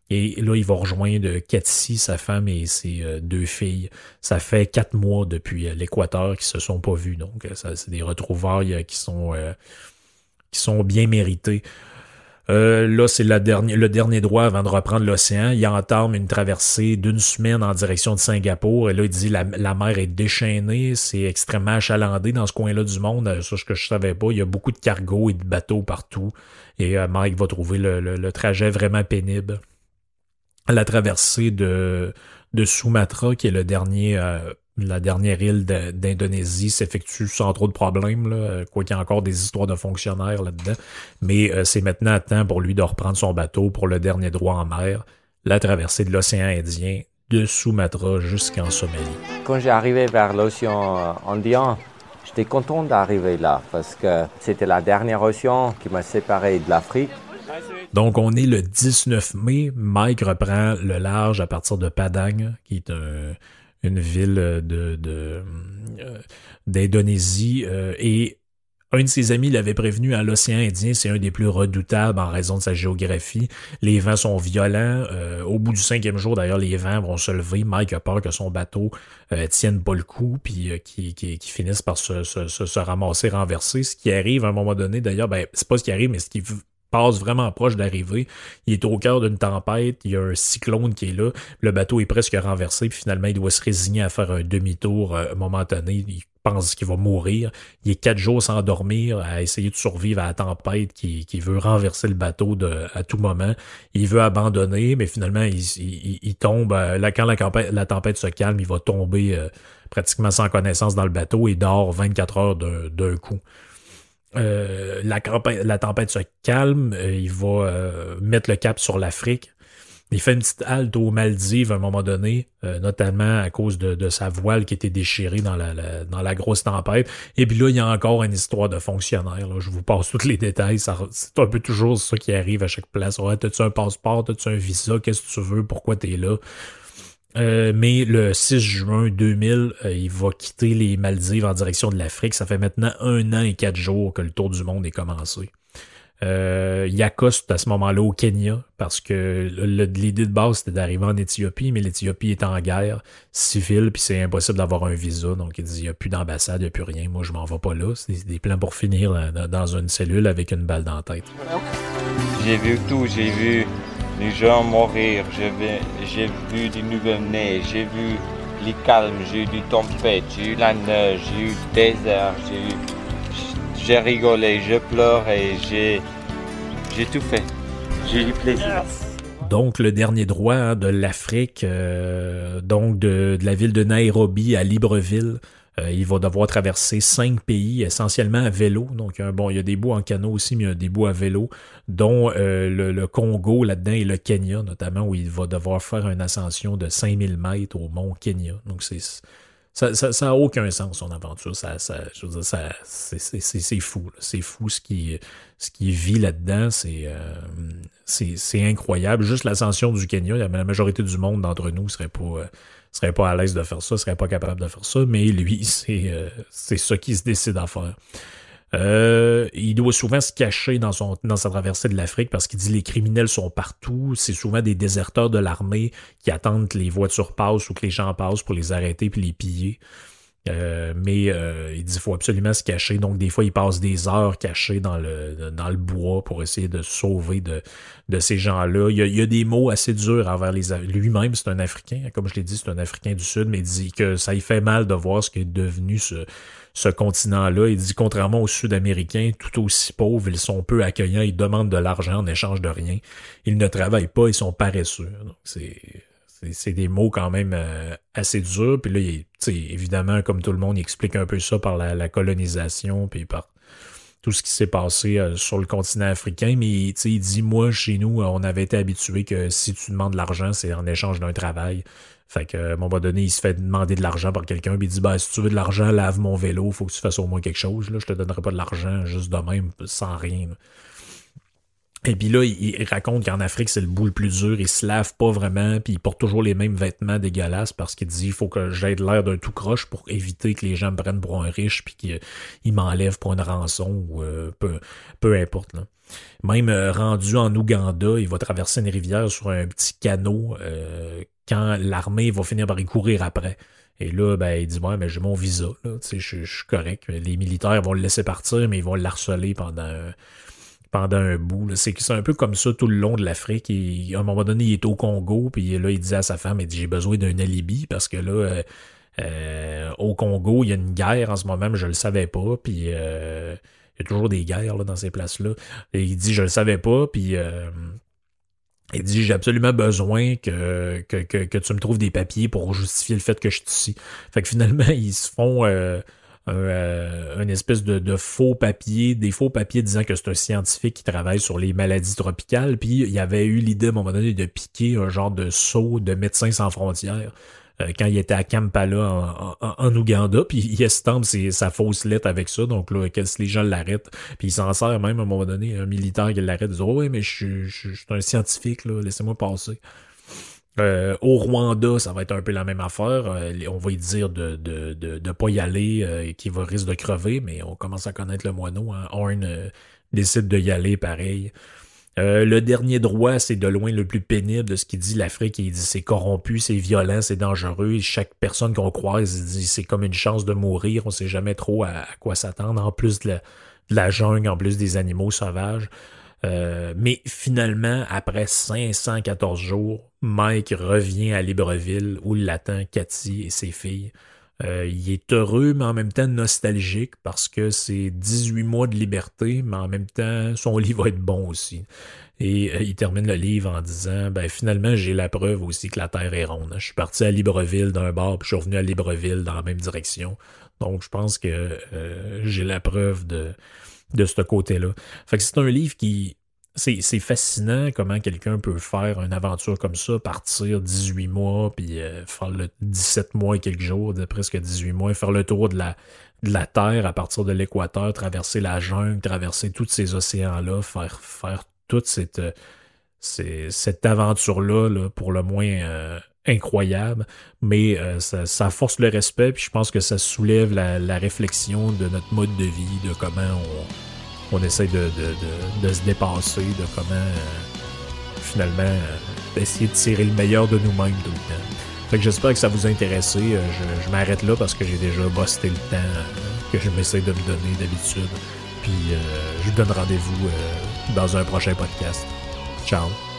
Et là, il va rejoindre Cathy, sa femme et ses euh, deux filles. Ça fait quatre mois depuis euh, l'Équateur qu'ils se sont pas vus. Donc, c'est des retrouvailles qui sont, qui sont bien méritées. Euh, là, c'est le dernier, droit avant de reprendre l'océan. Il entame une traversée d'une semaine en direction de Singapour. Et là, il dit la, mer est déchaînée, c'est extrêmement achalandé dans ce coin-là du monde. Euh, ça, ce que je savais pas. Il y a beaucoup de cargos et de bateaux partout. Et euh, Mike va trouver le, le, trajet vraiment pénible. La traversée de, de Sumatra, qui est le dernier la dernière île d'Indonésie s'effectue sans trop de problèmes, là, quoi qu'il y ait encore des histoires de fonctionnaires là-dedans. Mais euh, c'est maintenant à temps pour lui de reprendre son bateau pour le dernier droit en mer, la traversée de l'océan Indien de Sumatra jusqu'en Somalie. Quand j'ai arrivé vers l'océan euh, Indien, j'étais content d'arriver là parce que c'était la dernière océan qui m'a séparé de l'Afrique. Donc, on est le 19 mai. Mike reprend le large à partir de Padang, qui est un, une ville de, de euh, d'Indonésie euh, et un de ses amis l'avait prévenu à l'océan Indien, c'est un des plus redoutables en raison de sa géographie. Les vents sont violents. Euh, au bout du cinquième jour, d'ailleurs, les vents vont se lever. Mike a peur que son bateau tienne pas le coup, puis qui, qui, qui, finisse par se, se, se, ramasser, renverser. Ce qui arrive à un moment donné, d'ailleurs, ben, c'est pas ce qui arrive, mais ce qui passe vraiment proche d'arriver. Il est au cœur d'une tempête, il y a un cyclone qui est là, le bateau est presque renversé, puis finalement il doit se résigner à faire un demi-tour euh, momentané. Il pense qu'il va mourir. Il est quatre jours sans dormir, à essayer de survivre à la tempête qui, veut renverser le bateau à tout moment. Il veut abandonner, mais finalement il, tombe. Euh, là, quand la, la, tempête se calme, il va tomber euh, pratiquement sans connaissance dans le bateau et dort 24 heures d'un coup. Euh, la, tempête se calme, euh, il va euh, mettre le cap sur l'Afrique. Il fait une petite halte aux Maldives à un moment donné, notamment à cause de, sa voile qui était déchirée dans la, dans la grosse tempête. Et puis là, il y a encore une histoire de fonctionnaire. Je vous passe tous les détails. C'est un peu toujours ça qui arrive à chaque place. Ouais, t'as-tu un passeport, t'as-tu un visa, qu'est-ce que tu veux, pourquoi t'es là? Euh, mais le 6 juin 2000, euh, il va quitter les Maldives en direction de l'Afrique. Ça fait maintenant un an et quatre jours que le tour du monde est commencé. Euh, il à ce moment-là au Kenya parce que l'idée de base c'était d'arriver en Éthiopie, mais l'Éthiopie est en guerre civile, puis c'est impossible d'avoir un visa. Donc il dit il n'y a plus d'ambassade, il n'y a plus rien. Moi je m'en vais pas là. C'est des, plans pour finir dans une cellule avec une balle dans la tête. J'ai vu tout, j'ai vu les gens mourir, j'ai vu des nouveaux-nés, j'ai vu les calmes, j'ai eu du tempête, j'ai eu la neige, j'ai eu le désert, j'ai rigolé, j'ai, j'ai tout fait. J'ai eu plaisir. Donc, le dernier droit hein, de l'Afrique, euh, donc de, la ville de Nairobi à Libreville, euh, il va devoir traverser cinq pays, essentiellement à vélo. Donc, bon, il y a des bouts en canot aussi, mais il y a des bouts à vélo, dont euh, le, Congo là-dedans et le Kenya, notamment, où il va devoir faire une ascension de 5000 mètres au mont Kenya. Donc, c'est ça n'a ça, aucun sens, son aventure. Ça, ça, ça, c'est fou. C'est fou ce qui, ce qui vit là-dedans. Euh, c'est c'est incroyable. Juste l'ascension du Kenya, la majorité du monde d'entre nous serait pas, euh, serait pas à l'aise de faire ça, serait pas capable de faire ça. Mais lui, [LAUGHS] c'est euh, c'est ça qu'il se décide à faire. Euh, il doit souvent se cacher dans, son, dans sa traversée de l'Afrique parce qu'il dit les criminels sont partout. C'est souvent des déserteurs de l'armée qui attendent que les voitures passent ou que les gens passent pour les arrêter puis les piller. Euh, mais euh, il dit qu'il faut absolument se cacher. Donc, des fois, il passe des heures cachés dans le, dans le bois pour essayer de sauver de, de ces gens-là. Il, y a des mots assez durs envers les lui-même. C'est un Africain, comme je l'ai dit, c'est un Africain du Sud, mais il dit que ça lui fait mal de voir ce qui est devenu ce, ce continent-là. Il dit, contrairement aux Sud-Américains, tout aussi pauvres, ils sont peu accueillants, ils demandent de l'argent en échange de rien. Ils ne travaillent pas, ils sont paresseux. Donc, c'est c'est des mots quand même euh, assez durs. Puis là, évidemment, comme tout le monde, il explique un peu ça par la, colonisation, puis par tout ce qui s'est passé euh, sur le continent africain. Mais il dit, moi, chez nous, on avait été habitué que si tu demandes de l'argent, c'est en échange d'un travail. Fait que, à un moment donné, il se fait demander de l'argent par quelqu'un, puis il dit, ben, si tu veux de l'argent, lave mon vélo, faut que tu fasses au moins quelque chose. Là, je te donnerai pas de l'argent juste de même, sans rien. Et puis là, il, raconte qu'en Afrique, c'est le bout le plus dur, il se lave pas vraiment, puis il porte toujours les mêmes vêtements dégueulasses parce qu'il dit il faut que j'aide l'air d'un tout croche pour éviter que les gens me prennent pour un riche puis qu'ils m'enlèvent pour une rançon ou euh, peu, peu importe. Là. Même euh, rendu en Ouganda, il va traverser une rivière sur un petit canot euh, quand l'armée va finir par y courir après. Et là, ben, il dit Ouais, mais j'ai mon visa, je, je suis correct. Les militaires vont le laisser partir, mais ils vont l'harceler pendant pendant un bout. C'est un peu comme ça tout le long de l'Afrique. À un moment donné, il est au Congo, puis là, il dit à sa femme, il dit, j'ai besoin d'un alibi parce que là, euh, euh, au Congo, il y a une guerre en ce moment, mais je le savais pas, puis euh, il y a toujours des guerres là, dans ces places-là. Et il dit, je le savais pas, puis il dit, j'ai absolument besoin que, que, tu me trouves des papiers pour justifier le fait que je suis ici. Fait que finalement, ils se font euh, une espèce de, faux papier, des faux papiers disant que c'est un scientifique qui travaille sur les maladies tropicales. Puis il y avait eu l'idée à un moment donné de piquer un genre de saut de Médecins sans frontières euh, quand il était à Kampala en, Ouganda, puis il estampe sa fausse lettre avec ça, donc là, les gens l'arrêtent, puis il s'en sert même à un moment donné, un militaire qui l'arrête, dit « Oh oui, mais je, je suis un scientifique, là, laissez-moi passer ». Euh, au Rwanda, ça va être un peu la même affaire. Euh, on va y dire de de, de, de pas y aller, euh, qui va risque de crever, mais on commence à connaître le moineau. Hein. Horn décide de y aller, pareil. le dernier droit, c'est de loin le plus pénible de ce qu'il dit l'Afrique. Il dit c'est corrompu, c'est violent, c'est dangereux. chaque personne qu'on croise, il dit c'est comme une chance de mourir. On sait jamais trop à, quoi s'attendre. En plus de la, de la jungle, en plus des animaux sauvages. Euh, mais finalement, après 514 jours, Mike revient à Libreville où l'attend Cathy et ses filles. Euh, il est heureux, mais en même temps nostalgique parce que c'est 18 mois de liberté, mais en même temps, son [LAUGHS] livre va être bon aussi. Et euh, il termine le livre en disant ben finalement j'ai la preuve aussi que la Terre est ronde. Je suis parti à Libreville d'un bord, puis je suis revenu à Libreville dans la même direction. Donc je pense que j'ai la preuve de de ce côté-là. Fait que c'est un livre qui. C'est fascinant comment quelqu'un peut faire une aventure comme ça, partir 18 mois, puis euh, faire le 17 mois et quelques jours, de presque 18 mois, faire le tour de la, Terre à partir de l'équateur, traverser la jungle, traverser tous ces océans-là, faire, faire toute cette, euh, aventure-là, là, pour le moins euh, incroyable, mais euh, ça, force le respect, puis je pense que ça soulève la, réflexion de notre mode de vie, de comment on essaye de, de- de- de se dépasser, de comment euh, finalement euh, essayer de tirer le meilleur de nous-mêmes tout le temps. Fait que j'espère que ça vous a intéressé. Euh, je je m'arrête là parce que j'ai déjà bossé le temps euh, que je m'essaie de me donner d'habitude. Puis euh, je vous donne rendez-vous euh, dans un prochain podcast. Ciao!